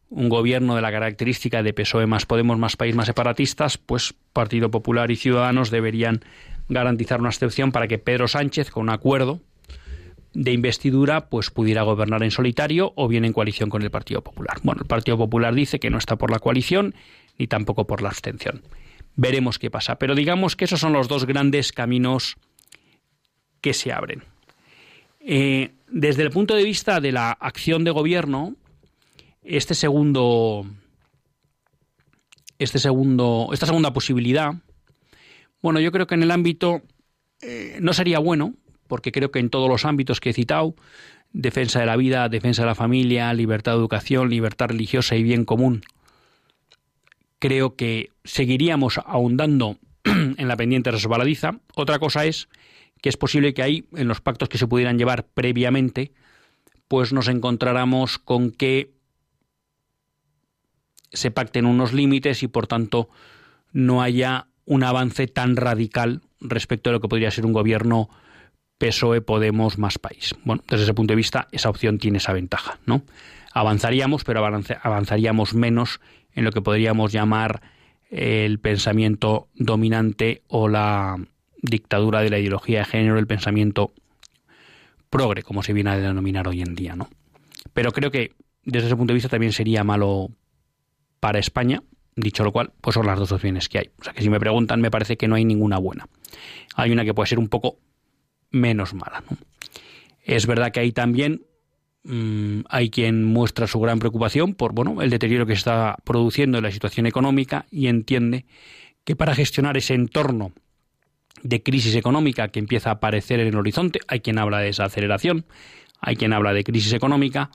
un gobierno de la característica de PSOE más Podemos más País más separatistas, pues Partido Popular y Ciudadanos deberían garantizar una excepción para que Pedro Sánchez, con un acuerdo de investidura, pues pudiera gobernar en solitario o bien en coalición con el Partido Popular. Bueno, el Partido Popular dice que no está por la coalición ni tampoco por la abstención. Veremos qué pasa. Pero digamos que esos son los dos grandes caminos que se abren. Eh, desde el punto de vista de la acción de gobierno, este segundo, este segundo, esta segunda posibilidad, bueno, yo creo que en el ámbito eh, no sería bueno, porque creo que en todos los ámbitos que he citado, defensa de la vida, defensa de la familia, libertad de educación, libertad religiosa y bien común, creo que seguiríamos ahondando <clears throat> en la pendiente resbaladiza. Otra cosa es que es posible que ahí, en los pactos que se pudieran llevar previamente, pues nos encontráramos con que se pacten unos límites y por tanto no haya un avance tan radical respecto a lo que podría ser un gobierno PSOE Podemos más país. Bueno, desde ese punto de vista esa opción tiene esa ventaja, ¿no? Avanzaríamos, pero avanzaríamos menos en lo que podríamos llamar el pensamiento dominante o la dictadura de la ideología de género, el pensamiento progre, como se viene a denominar hoy en día, ¿no? Pero creo que desde ese punto de vista también sería malo para España. Dicho lo cual, pues son las dos opciones que hay. O sea que si me preguntan, me parece que no hay ninguna buena. Hay una que puede ser un poco menos mala. Es verdad que hay también mm, hay quien muestra su gran preocupación por bueno el deterioro que se está produciendo en la situación económica y entiende que para gestionar ese entorno de crisis económica que empieza a aparecer en el horizonte, hay quien habla de esa aceleración, hay quien habla de crisis económica,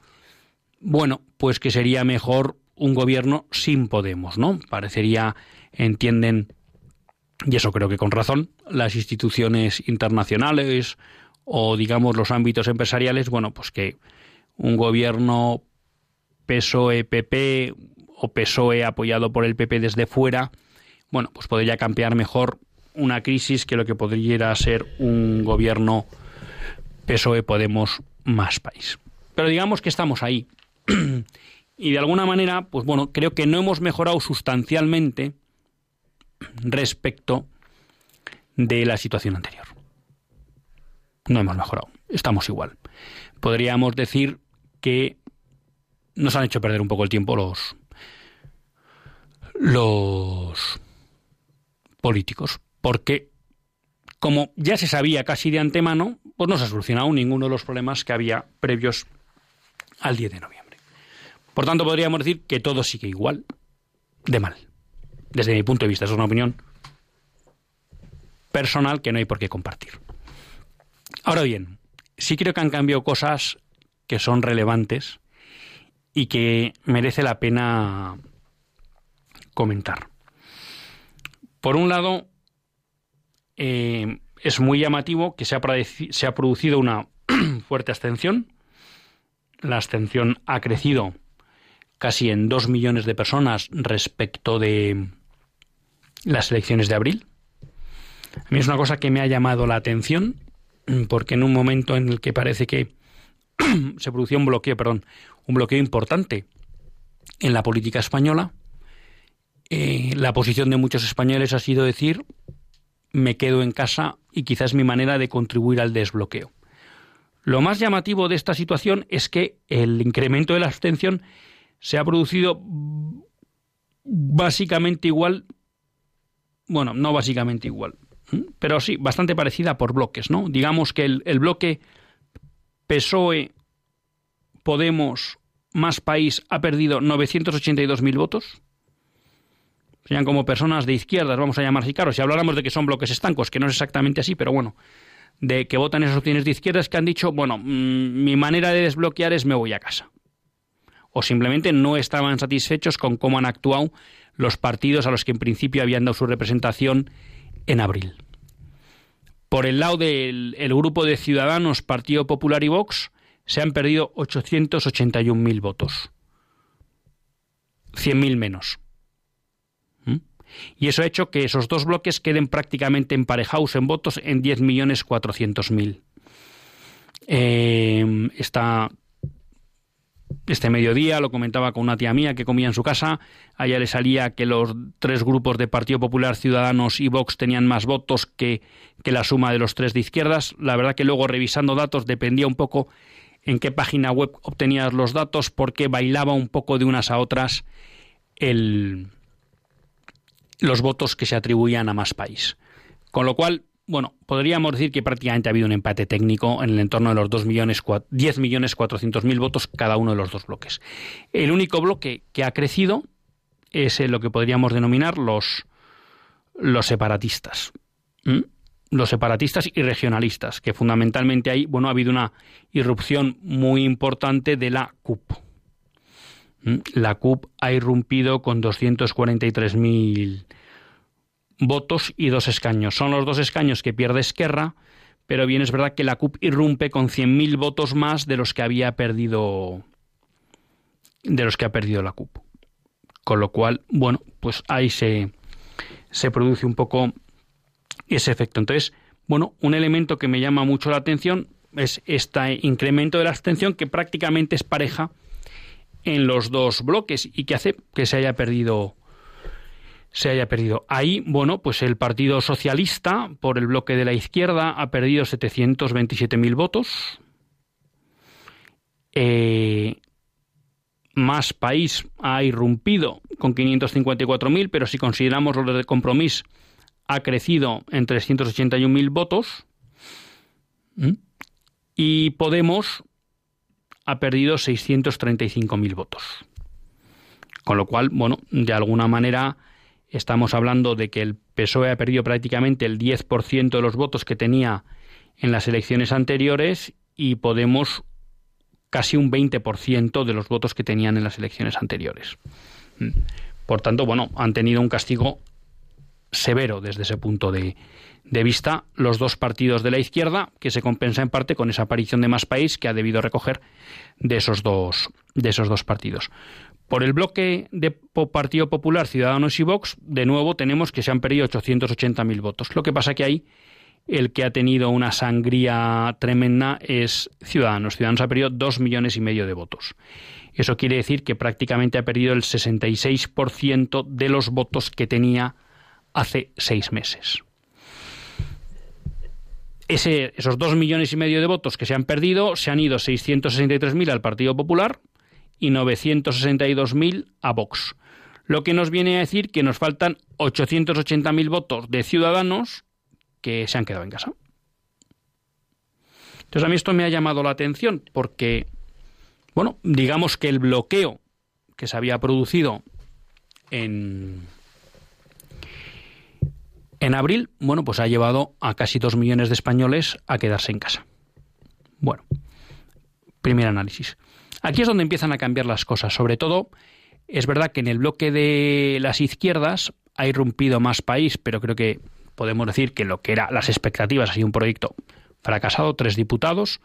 bueno, pues que sería mejor un gobierno sin Podemos, ¿no? Parecería, entienden, y eso creo que con razón, las instituciones internacionales o digamos los ámbitos empresariales, bueno, pues que un gobierno PSOE-PP o PSOE apoyado por el PP desde fuera, bueno, pues podría cambiar mejor una crisis que lo que podría ser un gobierno PSOE Podemos más país. Pero digamos que estamos ahí. <clears throat> y de alguna manera, pues bueno, creo que no hemos mejorado sustancialmente respecto de la situación anterior. No hemos mejorado, estamos igual. Podríamos decir que nos han hecho perder un poco el tiempo los los políticos, porque como ya se sabía casi de antemano, pues no se ha solucionado ninguno de los problemas que había previos al 10 de noviembre. Por tanto, podríamos decir que todo sigue igual, de mal. Desde mi punto de vista, es una opinión personal que no hay por qué compartir. Ahora bien, sí creo que han cambiado cosas que son relevantes y que merece la pena comentar. Por un lado, eh, es muy llamativo que se ha, se ha producido una <clears throat> fuerte abstención. La abstención ha crecido casi en dos millones de personas respecto de las elecciones de abril. A mí es una cosa que me ha llamado la atención, porque en un momento en el que parece que <clears throat> se produció un bloqueo, perdón, un bloqueo importante en la política española, eh, la posición de muchos españoles ha sido decir me quedo en casa y quizás mi manera de contribuir al desbloqueo. Lo más llamativo de esta situación es que el incremento de la abstención se ha producido básicamente igual, bueno, no básicamente igual, pero sí, bastante parecida por bloques, ¿no? Digamos que el, el bloque PSOE, Podemos, Más País ha perdido 982.000 votos, serían como personas de izquierdas, vamos a llamar así, claro, si habláramos de que son bloques estancos, que no es exactamente así, pero bueno, de que votan esas opciones de izquierdas que han dicho, bueno, mm, mi manera de desbloquear es me voy a casa. O simplemente no estaban satisfechos con cómo han actuado los partidos a los que en principio habían dado su representación en abril. Por el lado del grupo de Ciudadanos, Partido Popular y Vox, se han perdido 881.000 votos. 100.000 menos. Y eso ha hecho que esos dos bloques queden prácticamente emparejados en votos en 10.400.000. Eh, este mediodía lo comentaba con una tía mía que comía en su casa. A ella le salía que los tres grupos de Partido Popular, Ciudadanos y Vox tenían más votos que, que la suma de los tres de izquierdas. La verdad que luego revisando datos dependía un poco en qué página web obtenías los datos porque bailaba un poco de unas a otras el, los votos que se atribuían a más país. Con lo cual, bueno, podríamos decir que prácticamente ha habido un empate técnico en el entorno de los 2 millones, 10 millones 400 mil votos cada uno de los dos bloques. El único bloque que ha crecido es lo que podríamos denominar los, los separatistas. Los separatistas y regionalistas, que fundamentalmente ahí, bueno, ha habido una irrupción muy importante de la CUP. La CUP ha irrumpido con 243.000 votos y dos escaños. Son los dos escaños que pierde Esquerra, pero bien es verdad que la CUP irrumpe con 100.000 votos más de los que había perdido de los que ha perdido la CUP. Con lo cual, bueno, pues ahí se, se produce un poco ese efecto. Entonces, bueno, un elemento que me llama mucho la atención es este incremento de la abstención que prácticamente es pareja en los dos bloques y que hace que se haya perdido se haya perdido. Ahí, bueno, pues el Partido Socialista, por el bloque de la izquierda, ha perdido 727.000 votos. Eh, más País ha irrumpido con 554.000, pero si consideramos lo de compromiso, ha crecido en 381.000 votos. ¿Mm? Y Podemos ha perdido 635.000 votos. Con lo cual, bueno, de alguna manera estamos hablando de que el PSOE ha perdido prácticamente el 10% de los votos que tenía en las elecciones anteriores y Podemos casi un 20% de los votos que tenían en las elecciones anteriores. Mm. Por tanto, bueno, han tenido un castigo severo desde ese punto de, vista los dos partidos de la izquierda, que se compensa en parte con esa aparición de más país que ha debido recoger de esos dos, de esos dos partidos. Por el bloque de Partido Popular, Ciudadanos y Vox, de nuevo tenemos que se han perdido 880.000 votos. Lo que pasa que ahí el que ha tenido una sangría tremenda es Ciudadanos. Ciudadanos ha perdido dos millones y medio de votos. Eso quiere decir que prácticamente ha perdido el 66% de los votos que tenía hace seis meses. esos dos millones y medio de votos que se han perdido se han ido 663.000 al Partido Popular y 962.000 a Vox. Lo que nos viene a decir que nos faltan 880.000 votos de ciudadanos que se han quedado en casa. Entonces a mí esto me ha llamado la atención porque, bueno, digamos que el bloqueo que se había producido en, en abril, bueno, pues ha llevado a casi dos millones de españoles a quedarse en casa. Bueno, primer análisis. Aquí es donde empiezan a cambiar las cosas. Sobre todo, es verdad que en el bloque de las izquierdas ha irrumpido más país, pero creo que podemos decir que lo que eran las expectativas ha sido un proyecto fracasado, tres diputados,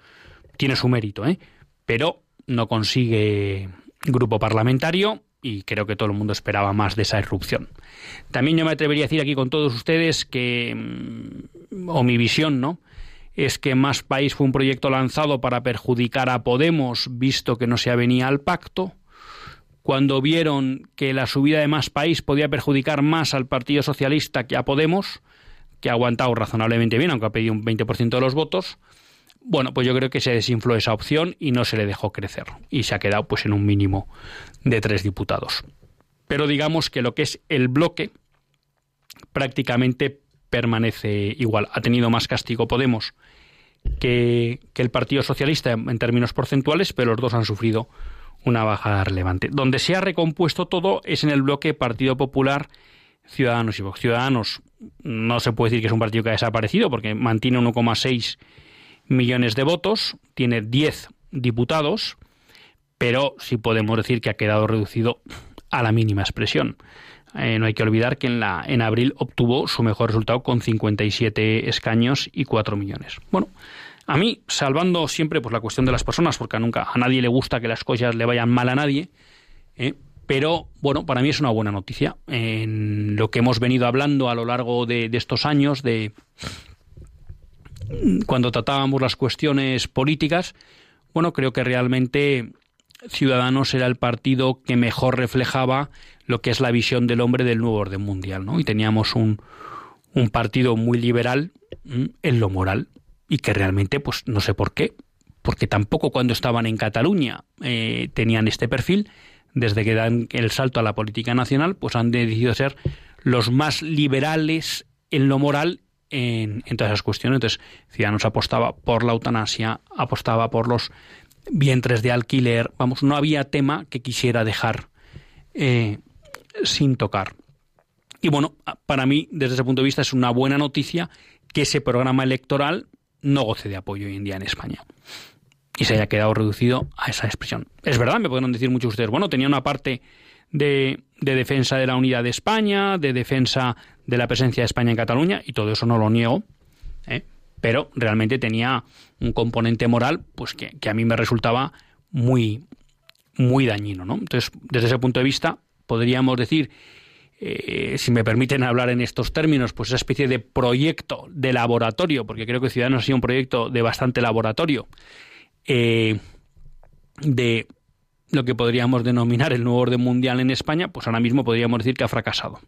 tiene su mérito, ¿eh? pero no consigue grupo parlamentario y creo que todo el mundo esperaba más de esa irrupción. También yo me atrevería a decir aquí con todos ustedes que, mm, o mi visión, ¿no? Es que Más País fue un proyecto lanzado para perjudicar a Podemos, visto que no se avenía al pacto. Cuando vieron que la subida de Más País podía perjudicar más al Partido Socialista que a Podemos, que ha aguantado razonablemente bien, aunque ha pedido un 20% de los votos, bueno, pues yo creo que se desinfló esa opción y no se le dejó crecer. Y se ha quedado pues en un mínimo de tres diputados. Pero digamos que lo que es el bloque prácticamente permanece igual. Ha tenido más castigo Podemos que, el Partido Socialista en, términos porcentuales, pero los dos han sufrido una bajada relevante. Donde se ha recompuesto todo es en el bloque Partido Popular, Ciudadanos y Vox. Ciudadanos no se puede decir que es un partido que ha desaparecido porque mantiene 1,6 millones de votos, tiene 10 diputados, pero sí podemos decir que ha quedado reducido a la mínima expresión. Eh, no hay que olvidar que en, la, en abril obtuvo su mejor resultado con 57 escaños y 4 millones. Bueno, a mí, salvando siempre pues, la cuestión de las personas, porque nunca a nadie le gusta que las cosas le vayan mal a nadie, ¿eh? pero bueno, para mí es una buena noticia. En lo que hemos venido hablando a lo largo de, de estos años, de cuando tratábamos las cuestiones políticas, bueno, creo que realmente Ciudadanos era el partido que mejor reflejaba lo que es la visión del hombre del nuevo orden mundial, ¿no? Y teníamos un, un partido muy liberal en lo moral y que realmente, pues no sé por qué, porque tampoco cuando estaban en Cataluña eh, tenían este perfil, desde que dan el salto a la política nacional, pues han decidido ser los más liberales en lo moral en, todas esas cuestiones. Entonces, Ciudadanos apostaba por la eutanasia, apostaba por los vientres de alquiler, vamos, no había tema que quisiera dejar eh, sin tocar. Y bueno, para mí, desde ese punto de vista, es una buena noticia que ese programa electoral no goce de apoyo hoy en día en España y se haya quedado reducido a esa expresión. Es verdad, me podrán decir muchos de ustedes, bueno, tenía una parte de, de, defensa de la unidad de España, de defensa de la presencia de España en Cataluña, y todo eso no lo niego, ¿eh? pero realmente tenía un componente moral pues que, a mí me resultaba muy, muy dañino. ¿no? Entonces, desde ese punto de vista, podríamos decir, eh, si me permiten hablar en estos términos, pues esa especie de proyecto de laboratorio, porque creo que Ciudadanos ha sido un proyecto de bastante laboratorio, eh, de lo que podríamos denominar el nuevo orden mundial en España, pues ahora mismo podríamos decir que ha fracasado.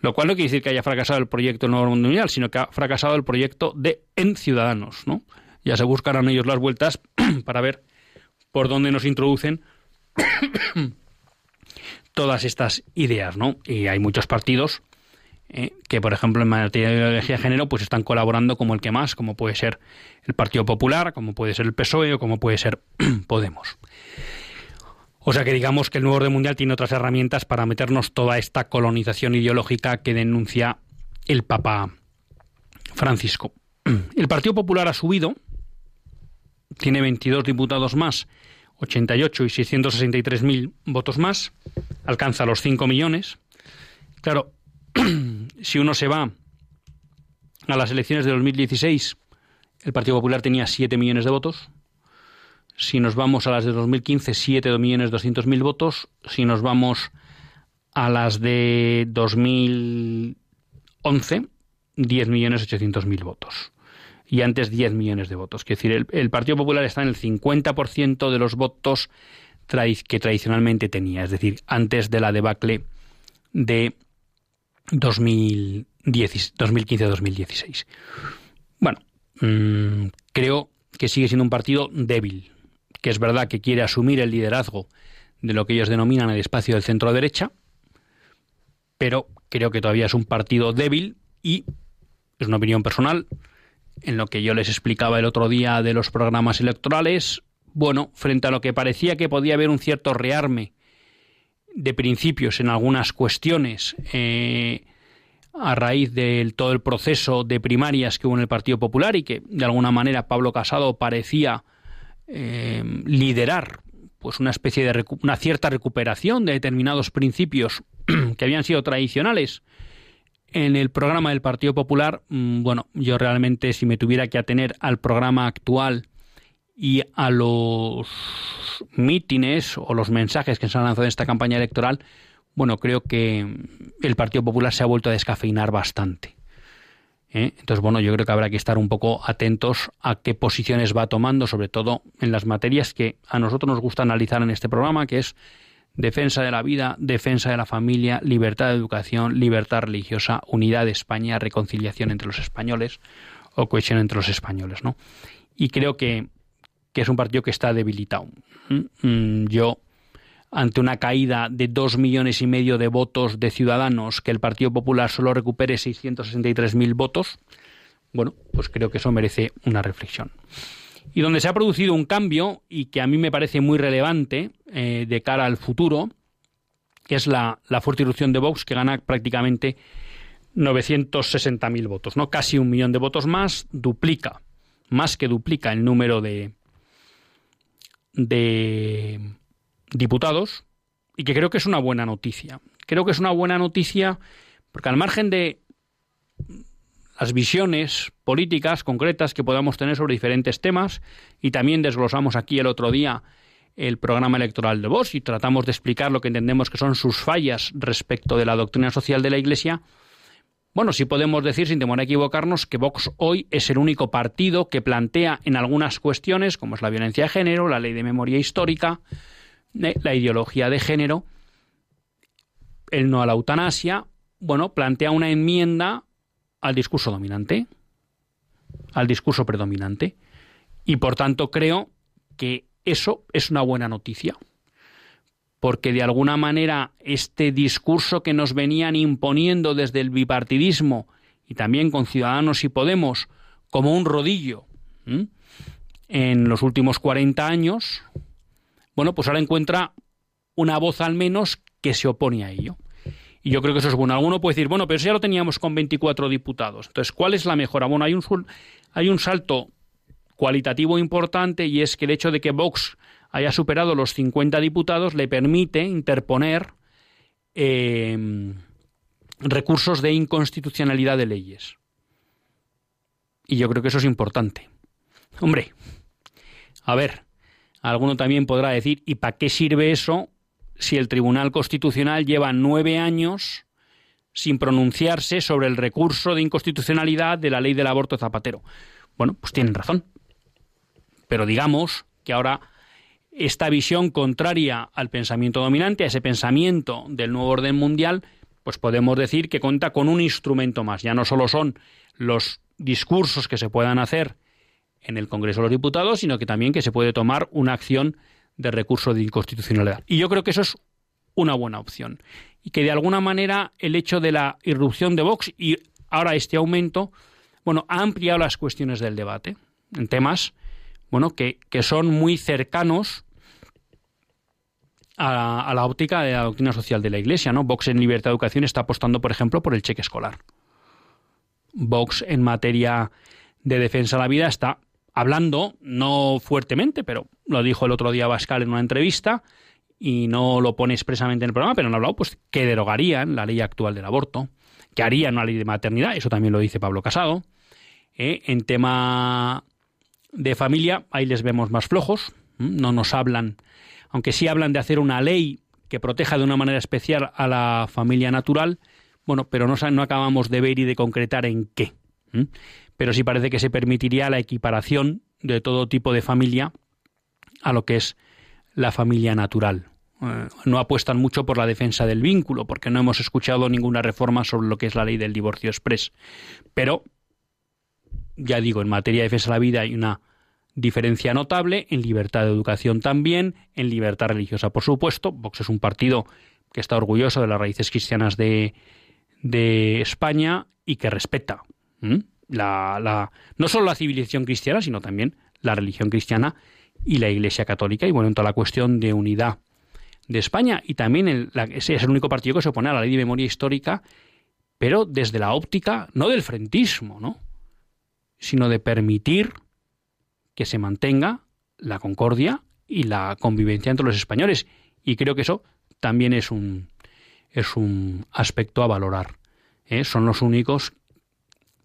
Lo cual no quiere decir que haya fracasado el proyecto del nuevo orden mundial, sino que ha fracasado el proyecto de En Ciudadanos, ¿no? Ya se buscarán ellos las vueltas <clears throat> para ver por dónde nos introducen todas estas ideas, ¿no? Y hay muchos partidos eh, que, por ejemplo, en materia de ideología de género, pues están colaborando como el que más, como puede ser el Partido Popular, como puede ser el PSOE o como puede ser <clears throat> Podemos. O sea que digamos que el nuevo orden mundial tiene otras herramientas para meternos toda esta colonización ideológica que denuncia el Papa Francisco. <clears throat> El Partido Popular ha subido tiene 22 diputados más, 88 y 663 mil votos más, alcanza los 5 millones. Claro, <clears throat> si uno se va a las elecciones de 2016, el Partido Popular tenía 7 millones de votos. Si nos vamos a las de 2015, 7 millones 200 mil votos. Si nos vamos a las de 2011, 10 millones 800 mil votos. Y antes 10 millones de votos. Es decir, el, Partido Popular está en el 50% de los votos que tradicionalmente tenía. Es decir, antes de la debacle de 2015-2016. Bueno, mm, creo que sigue siendo un partido débil, que es verdad que quiere asumir el liderazgo de lo que ellos denominan el espacio del centro derecha, pero creo que todavía es un partido débil y es una opinión personal. En lo que yo les explicaba el otro día de los programas electorales, bueno, frente a lo que parecía que podía haber un cierto rearme de principios en algunas cuestiones eh, a raíz de todo el proceso de primarias que hubo en el Partido Popular y que de alguna manera Pablo Casado parecía eh, liderar pues una especie de una cierta recuperación de determinados principios <clears throat> que habían sido tradicionales en el programa del Partido Popular, mm, bueno, yo realmente si me tuviera que atener al programa actual y a los mítines o los mensajes que se han lanzado en esta campaña electoral, bueno, creo que el Partido Popular se ha vuelto a descafeinar bastante. ¿eh? Entonces, bueno, yo creo que habrá que estar un poco atentos a qué posiciones va tomando, sobre todo en las materias que a nosotros nos gusta analizar en este programa, que es defensa de la vida, defensa de la familia, libertad de educación, libertad religiosa, unidad de España, reconciliación entre los españoles o cohesión entre los españoles, ¿no? Y creo que, que es un partido que está debilitado. ¿Mm? Mm, yo ante una caída de dos millones y medio de votos de ciudadanos, que el Partido Popular solo recupere 663.000 votos, bueno, pues creo que eso merece una reflexión. Y donde se ha producido un cambio, y que a mí me parece muy relevante eh, de cara al futuro, que es la, fuerte irrupción de Vox, que gana prácticamente 960.000 votos, ¿no? Casi un millón de votos más, duplica, más que duplica el número de, de diputados y que creo que es una buena noticia. Creo que es una buena noticia porque al margen de las visiones políticas concretas que podamos tener sobre diferentes temas y también desglosamos aquí el otro día el programa electoral de Vox y tratamos de explicar lo que entendemos que son sus fallas respecto de la doctrina social de la Iglesia, bueno, sí podemos decir, sin temor a equivocarnos, que Vox hoy es el único partido que plantea en algunas cuestiones, como es la violencia de género, la ley de memoria histórica, la ideología de género, el no a la eutanasia, bueno, plantea una enmienda al discurso dominante, al discurso predominante. Y por tanto creo que eso es una buena noticia. Porque de alguna manera este discurso que nos venían imponiendo desde el bipartidismo y también con Ciudadanos y Podemos como un rodillo en los últimos 40 años, bueno, pues ahora encuentra una voz al menos que se opone a ello. Y yo creo que eso es bueno. Alguno puede decir, bueno, pero eso ya lo teníamos con 24 diputados. Entonces, ¿cuál es la mejora? Bueno, hay un, hay un salto cualitativo importante y es que el hecho de que Vox haya superado los 50 diputados le permite interponer em, recursos de inconstitucionalidad de leyes. Y yo creo que eso es importante. Hombre, a ver, Alguno también podrá decir, ¿y para qué sirve eso si el Tribunal Constitucional lleva nueve años sin pronunciarse sobre el recurso de inconstitucionalidad de la ley del aborto zapatero? Bueno, pues tienen razón. Pero digamos que ahora esta visión contraria al pensamiento dominante, a ese pensamiento del nuevo orden mundial, pues podemos decir que cuenta con un instrumento más. Ya no solo son los discursos que se puedan hacer en el Congreso de los Diputados, sino que también que se puede tomar una acción de recurso de inconstitucionalidad. Y yo creo que eso es una buena opción. Y que de alguna manera el hecho de la irrupción de Vox y ahora este aumento, bueno, ha ampliado las cuestiones del debate en temas, bueno, que, que son muy cercanos a, la óptica de la doctrina social de la Iglesia, ¿no? Vox en libertad de educación está apostando, por ejemplo, por el cheque escolar. Vox en materia de defensa de la vida está hablando, no fuertemente, pero lo dijo el otro día Bascal en una entrevista, y no lo pone expresamente en el programa, pero han hablado pues que derogarían la ley actual del aborto, que harían una ley de maternidad, eso también lo dice Pablo Casado. ¿eh? En tema de familia, ahí les vemos más flojos, no nos hablan, aunque sí hablan de hacer una ley que proteja de una manera especial a la familia natural, bueno, pero no, no acabamos de ver y de concretar en qué. Pero sí parece que se permitiría la equiparación de todo tipo de familia a lo que es la familia natural. Eh, no apuestan mucho por la defensa del vínculo, porque no hemos escuchado ninguna reforma sobre lo que es la ley del divorcio express. Pero, ya digo, en materia de defensa de la vida hay una diferencia notable, en libertad de educación también, en libertad religiosa, por supuesto. Vox es un partido que está orgulloso de las raíces cristianas de, España y que respeta la, la, no solo la civilización cristiana, sino también la religión cristiana y la Iglesia Católica. Y bueno, en toda la cuestión de unidad de España y también es el único partido que se opone a la ley de memoria histórica, pero desde la óptica no del frentismo, ¿no? Sino de permitir que se mantenga la concordia y la convivencia entre los españoles. Y creo que eso también es un, es un aspecto a valorar. ¿eh? Son los únicos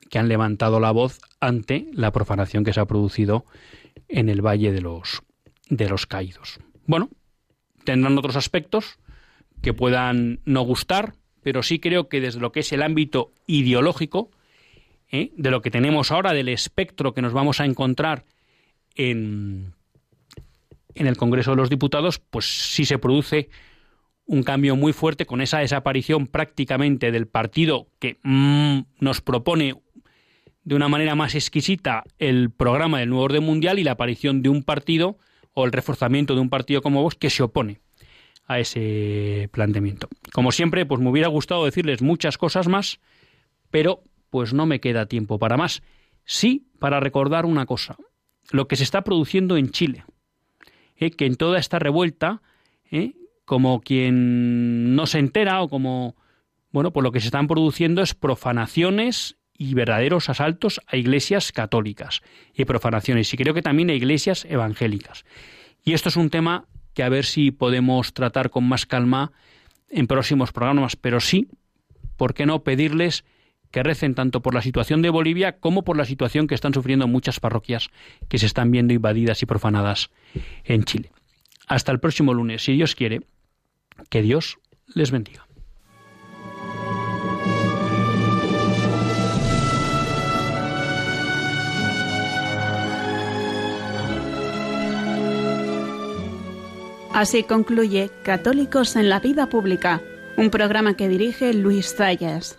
que han levantado la voz ante la profanación que se ha producido en el Valle de los, de los Caídos. Bueno, tendrán otros aspectos que puedan no gustar, pero sí creo que desde lo que es el ámbito ideológico, ¿eh? de lo que tenemos ahora, del espectro que nos vamos a encontrar en, en el Congreso de los Diputados, pues sí se produce un cambio muy fuerte con esa desaparición prácticamente del partido que mm, nos propone de una manera más exquisita el programa del nuevo orden mundial y la aparición de un partido o el reforzamiento de un partido como vos que se opone a ese planteamiento. Como siempre, pues me hubiera gustado decirles muchas cosas más, pero pues no me queda tiempo para más. Sí, para recordar una cosa, lo que se está produciendo en Chile, ¿eh? que en toda esta revuelta, ¿eh? como quien no se entera o como, bueno, pues lo que se están produciendo es profanaciones y verdaderos asaltos a iglesias católicas y profanaciones, y creo que también a iglesias evangélicas. Y esto es un tema que a ver si podemos tratar con más calma en próximos programas, pero sí, ¿por qué no pedirles que recen tanto por la situación de Bolivia como por la situación que están sufriendo muchas parroquias que se están viendo invadidas y profanadas en Chile? Hasta el próximo lunes, si Dios quiere, que Dios les bendiga. Así concluye Católicos en la Vida Pública, un programa que dirige Luis Zayas.